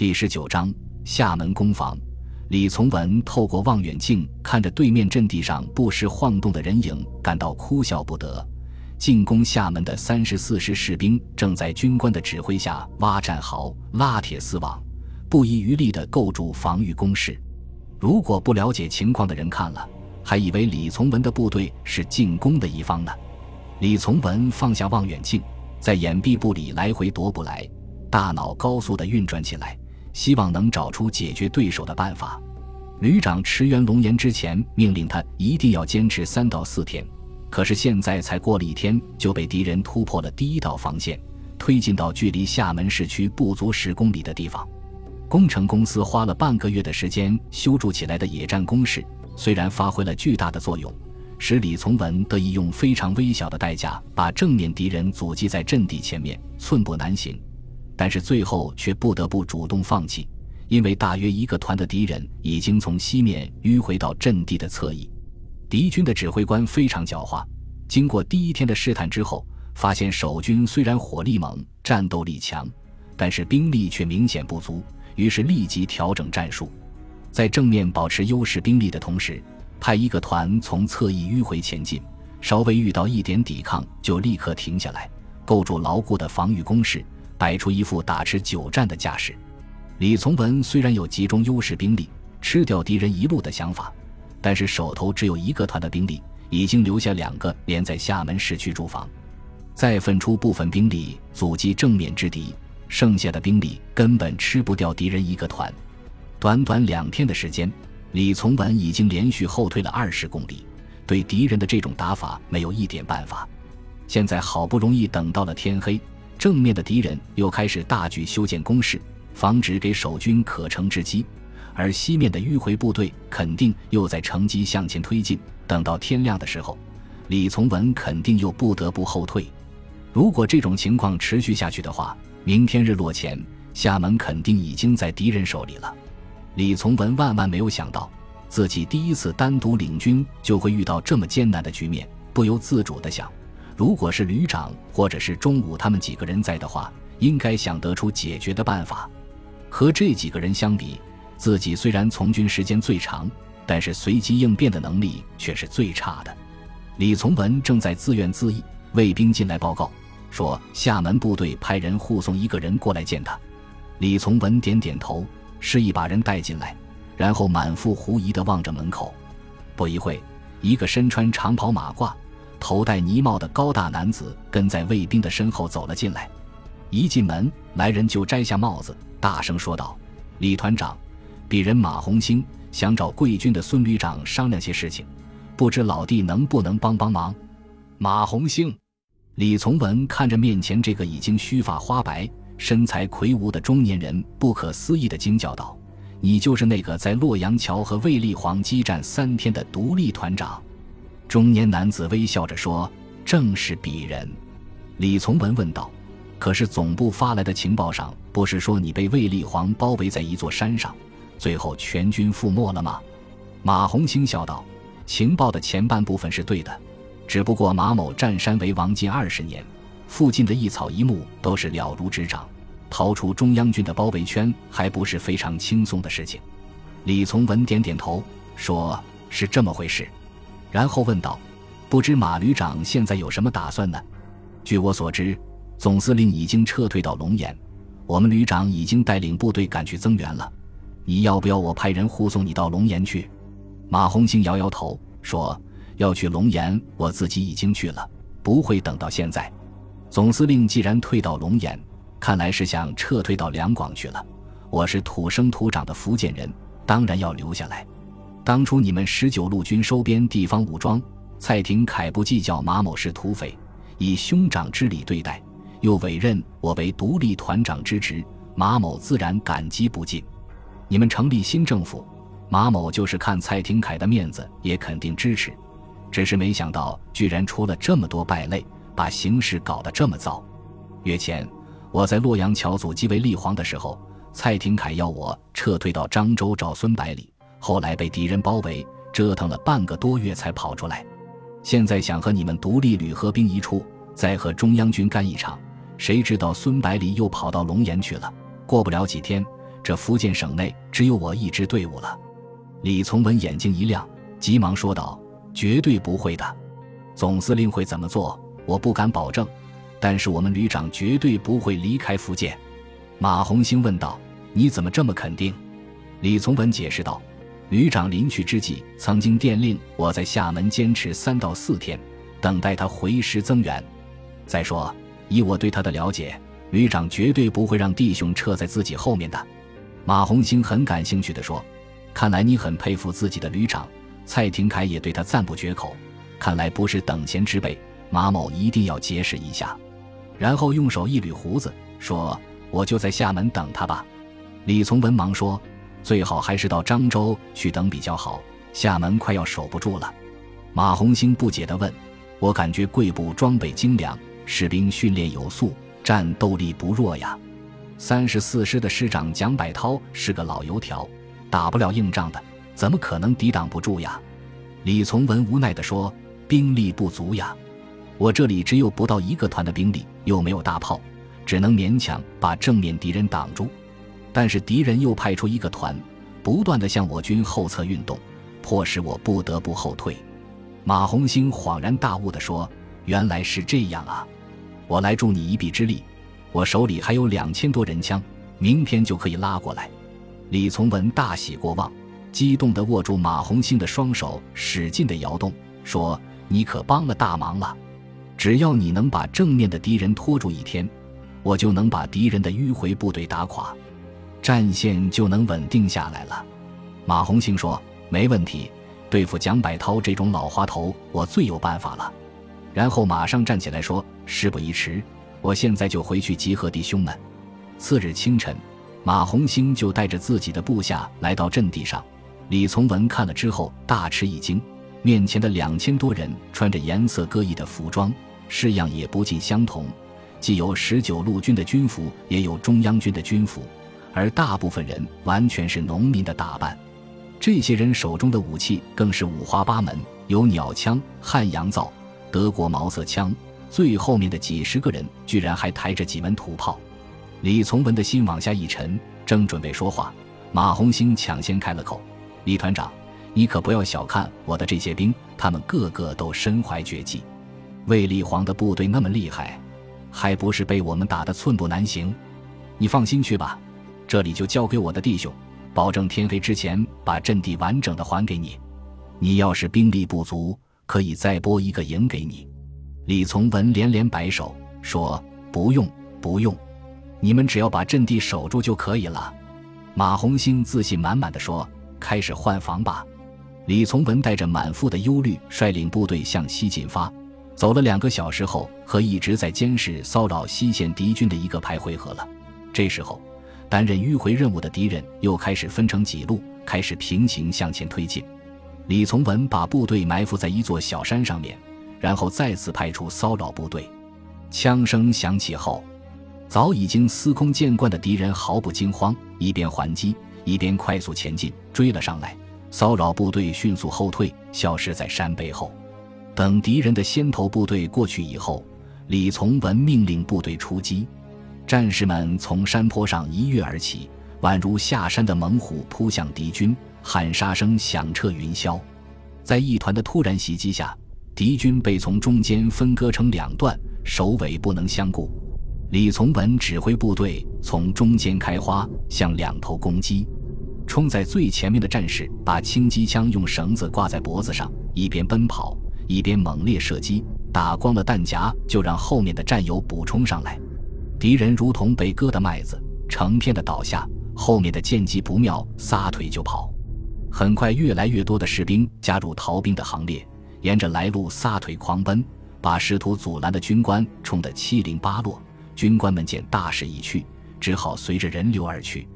第十九章厦门攻防。李从文透过望远镜看着对面阵地上不时晃动的人影，感到哭笑不得。进攻厦门的三十四师士兵正在军官的指挥下挖战壕、拉铁丝网，不遗余力地构筑防御工事。如果不了解情况的人看了，还以为李从文的部队是进攻的一方呢。李从文放下望远镜，在掩蔽部里来回踱步来，大脑高速地运转起来。希望能找出解决对手的办法。旅长驰援龙岩之前，命令他一定要坚持三到四天。可是现在才过了一天，就被敌人突破了第一道防线，推进到距离厦门市区不足十公里的地方。工程公司花了半个月的时间修筑起来的野战工事，虽然发挥了巨大的作用，使李从文得以用非常微小的代价把正面敌人阻击在阵地前面，寸步难行。但是最后却不得不主动放弃，因为大约一个团的敌人已经从西面迂回到阵地的侧翼。敌军的指挥官非常狡猾，经过第一天的试探之后，发现守军虽然火力猛、战斗力强，但是兵力却明显不足，于是立即调整战术，在正面保持优势兵力的同时，派一个团从侧翼迂回前进，稍微遇到一点抵抗就立刻停下来，构筑牢固的防御工事。摆出一副打持久战的架势。李从文虽然有集中优势兵力、吃掉敌人一路的想法，但是手头只有一个团的兵力，已经留下两个连在厦门市区驻防，再分出部分兵力阻击正面之敌，剩下的兵力根本吃不掉敌人一个团。短短两天的时间，李从文已经连续后退了二十公里，对敌人的这种打法没有一点办法。现在好不容易等到了天黑。正面的敌人又开始大举修建工事，防止给守军可乘之机；而西面的迂回部队肯定又在乘机向前推进。等到天亮的时候，李从文肯定又不得不后退。如果这种情况持续下去的话，明天日落前，厦门肯定已经在敌人手里了。李从文万万没有想到，自己第一次单独领军就会遇到这么艰难的局面，不由自主地想。如果是旅长或者是中午他们几个人在的话，应该想得出解决的办法。和这几个人相比，自己虽然从军时间最长，但是随机应变的能力却是最差的。李从文正在自怨自艾，卫兵进来报告说，厦门部队派人护送一个人过来见他。李从文点点头，示意把人带进来，然后满腹狐疑地望着门口。不一会，一个身穿长袍马褂。头戴呢帽的高大男子跟在卫兵的身后走了进来，一进门，来人就摘下帽子，大声说道：“李团长，鄙人马红星想找贵军的孙旅长商量些事情，不知老弟能不能帮帮忙？”马红星，李从文看着面前这个已经须发花白、身材魁梧的中年人，不可思议的惊叫道：“你就是那个在洛阳桥和卫立煌激战三天的独立团长？”中年男子微笑着说：“正是鄙人。”李从文问道：“可是总部发来的情报上，不是说你被卫立煌包围在一座山上，最后全军覆没了吗？”马红星笑道：“情报的前半部分是对的，只不过马某占山为王近二十年，附近的一草一木都是了如指掌，逃出中央军的包围圈还不是非常轻松的事情。”李从文点点头，说是这么回事。然后问道：“不知马旅长现在有什么打算呢？”据我所知，总司令已经撤退到龙岩，我们旅长已经带领部队赶去增援了。你要不要我派人护送你到龙岩去？马红星摇摇头说：“要去龙岩，我自己已经去了，不会等到现在。总司令既然退到龙岩，看来是想撤退到两广去了。我是土生土长的福建人，当然要留下来。”当初你们十九路军收编地方武装，蔡廷锴不计较马某是土匪，以兄长之礼对待，又委任我为独立团长之职，马某自然感激不尽。你们成立新政府，马某就是看蔡廷锴的面子，也肯定支持。只是没想到，居然出了这么多败类，把形势搞得这么糟。月前，我在洛阳桥组即为立煌的时候，蔡廷锴要我撤退到漳州找孙百里。后来被敌人包围，折腾了半个多月才跑出来。现在想和你们独立旅合兵一处，再和中央军干一场。谁知道孙百里又跑到龙岩去了。过不了几天，这福建省内只有我一支队伍了。李从文眼睛一亮，急忙说道：“绝对不会的，总司令会怎么做，我不敢保证。但是我们旅长绝对不会离开福建。”马红星问道：“你怎么这么肯定？”李从文解释道：“旅长临去之际，曾经电令我在厦门坚持三到四天，等待他回师增援。再说，以我对他的了解，旅长绝对不会让弟兄撤在自己后面的。”马红星很感兴趣地说。看来你很佩服自己的旅长，蔡廷锴也对他赞不绝口。看来不是等闲之辈，马某一定要结识一下。然后用手一捋胡子，说：“我就在厦门等他吧。”李从文忙说：“最好还是到漳州去等比较好，厦门快要守不住了。”马红星不解地问：“我感觉贵部装备精良，士兵训练有素，战斗力不弱呀。三十四师的师长蒋百涛是个老油条。”打不了硬仗的，怎么可能抵挡不住呀？李从文无奈地说：“兵力不足呀，我这里只有不到一个团的兵力，又没有大炮，只能勉强把正面敌人挡住。但是敌人又派出一个团，不断地向我军后侧运动，迫使我不得不后退。”马红星恍然大悟地说：“原来是这样啊！我来助你一臂之力，我手里还有两千多人枪，明天就可以拉过来。”李从文大喜过望，激动地握住马红星的双手，使劲地摇动，说：“你可帮了大忙了！只要你能把正面的敌人拖住一天，我就能把敌人的迂回部队打垮，战线就能稳定下来了。”马红星说：“没问题，对付蒋百涛这种老滑头，我最有办法了。”然后马上站起来说：“事不宜迟，我现在就回去集合弟兄们。”次日清晨。马红星就带着自己的部下来到阵地上，李从文看了之后大吃一惊，面前的两千多人穿着颜色各异的服装，式样也不尽相同，既有十九路军的军服，也有中央军的军服，而大部分人完全是农民的打扮。这些人手中的武器更是五花八门，有鸟枪、汉阳造、德国毛瑟枪，最后面的几十个人居然还抬着几门土炮。李从文的心往下一沉，正准备说话，马红星抢先开了口：“李团长，你可不要小看我的这些兵，他们个个都身怀绝技。卫立煌的部队那么厉害，还不是被我们打得寸步难行？你放心去吧，这里就交给我的弟兄，保证天黑之前把阵地完整的还给你。你要是兵力不足，可以再拨一个营给你。”李从文连连摆手说：“不用，不用。”你们只要把阵地守住就可以了，马红星自信满满的说：“开始换防吧。”李从文带着满腹的忧虑，率领部队向西进发。走了两个小时后，和一直在监视骚扰西线敌军的一个排会合了。这时候，担任迂回任务的敌人又开始分成几路，开始平行向前推进。李从文把部队埋伏在一座小山上面，然后再次派出骚扰部队。枪声响起后。早已经司空见惯的敌人毫不惊慌，一边还击，一边快速前进，追了上来。骚扰部队迅速后退，消失在山背后。等敌人的先头部队过去以后，李从文命令部队出击。战士们从山坡上一跃而起，宛如下山的猛虎扑向敌军，喊杀声响彻云霄。在一团的突然袭击下，敌军被从中间分割成两段，首尾不能相顾。李从文指挥部队从中间开花，向两头攻击。冲在最前面的战士把轻机枪用绳子挂在脖子上，一边奔跑一边猛烈射击。打光了弹夹，就让后面的战友补充上来。敌人如同被割的麦子，成片的倒下。后面的见机不妙，撒腿就跑。很快，越来越多的士兵加入逃兵的行列，沿着来路撒腿狂奔，把试图阻拦的军官冲得七零八落。军官们见大势已去，只好随着人流而去。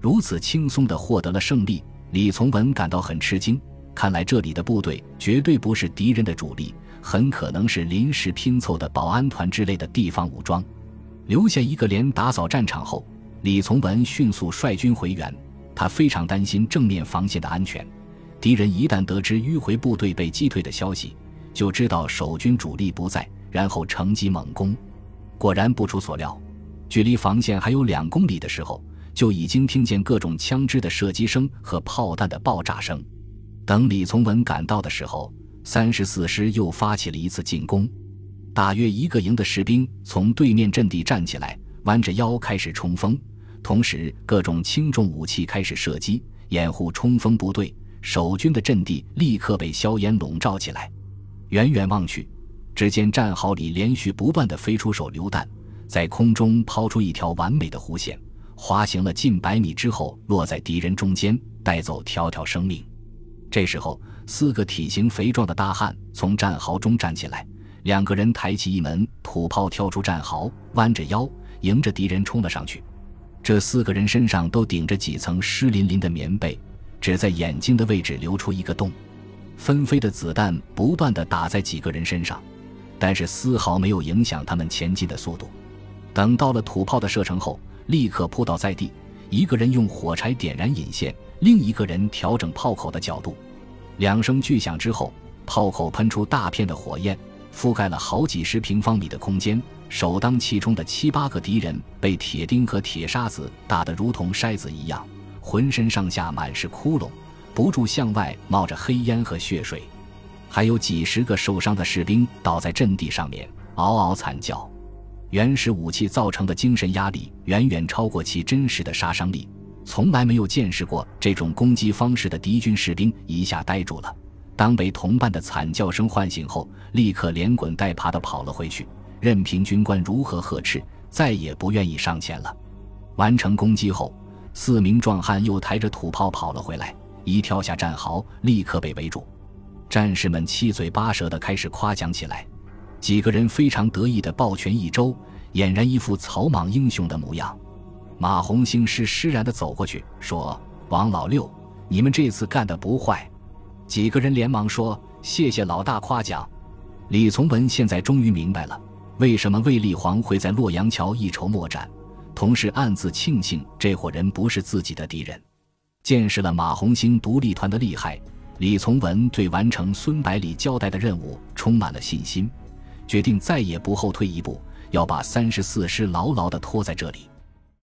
如此轻松地获得了胜利，李从文感到很吃惊。看来这里的部队绝对不是敌人的主力，很可能是临时拼凑的保安团之类的地方武装。留下一个连打扫战场后，李从文迅速率军回援。他非常担心正面防线的安全。敌人一旦得知迂回部队被击退的消息，就知道守军主力不在，然后乘机猛攻。果然不出所料，距离防线还有两公里的时候，就已经听见各种枪支的射击声和炮弹的爆炸声。等李从文赶到的时候，三十四师又发起了一次进攻。大约一个营的士兵从对面阵地站起来，弯着腰开始冲锋，同时各种轻重武器开始射击，掩护冲锋部队。守军的阵地立刻被硝烟笼罩起来。远远望去，只见战壕里连续不断的飞出手榴弹，在空中抛出一条完美的弧线，滑行了近百米之后，落在敌人中间，带走条条生命。这时候，四个体型肥壮的大汉从战壕中站起来，两个人抬起一门土炮，跳出战壕，弯着腰，迎着敌人冲了上去。这四个人身上都顶着几层湿淋淋的棉被，只在眼睛的位置留出一个洞。纷飞的子弹不断地打在几个人身上，但是丝毫没有影响他们前进的速度。等到了土炮的射程后，立刻扑倒在地，一个人用火柴点燃引线。另一个人调整炮口的角度，两声巨响之后，炮口喷出大片的火焰，覆盖了好几十平方米的空间。首当其冲的七八个敌人被铁钉和铁沙子打得如同筛子一样，浑身上下满是窟窿，不住向外冒着黑烟和血水。还有几十个受伤的士兵倒在阵地上面，嗷嗷惨叫。原始武器造成的精神压力远远超过其真实的杀伤力。从来没有见识过这种攻击方式的敌军士兵一下呆住了。当被同伴的惨叫声唤醒后，立刻连滚带爬地跑了回去，任凭军官如何呵斥，再也不愿意上前了。完成攻击后，四名壮汉又抬着土炮跑了回来，一跳下战壕，立刻被围住。战士们七嘴八舌地开始夸奖起来，几个人非常得意地抱拳一周，俨然一副草莽英雄的模样。马红星施施然地走过去，说：“王老六，你们这次干得不坏。”几个人连忙说：“谢谢老大夸奖。”李从文现在终于明白了，为什么卫立煌会在洛阳桥一筹莫展，同时暗自庆幸这伙人不是自己的敌人。见识了马红星独立团的厉害，李从文对完成孙百里交代的任务充满了信心，决定再也不后退一步，要把三十四师牢牢地拖在这里。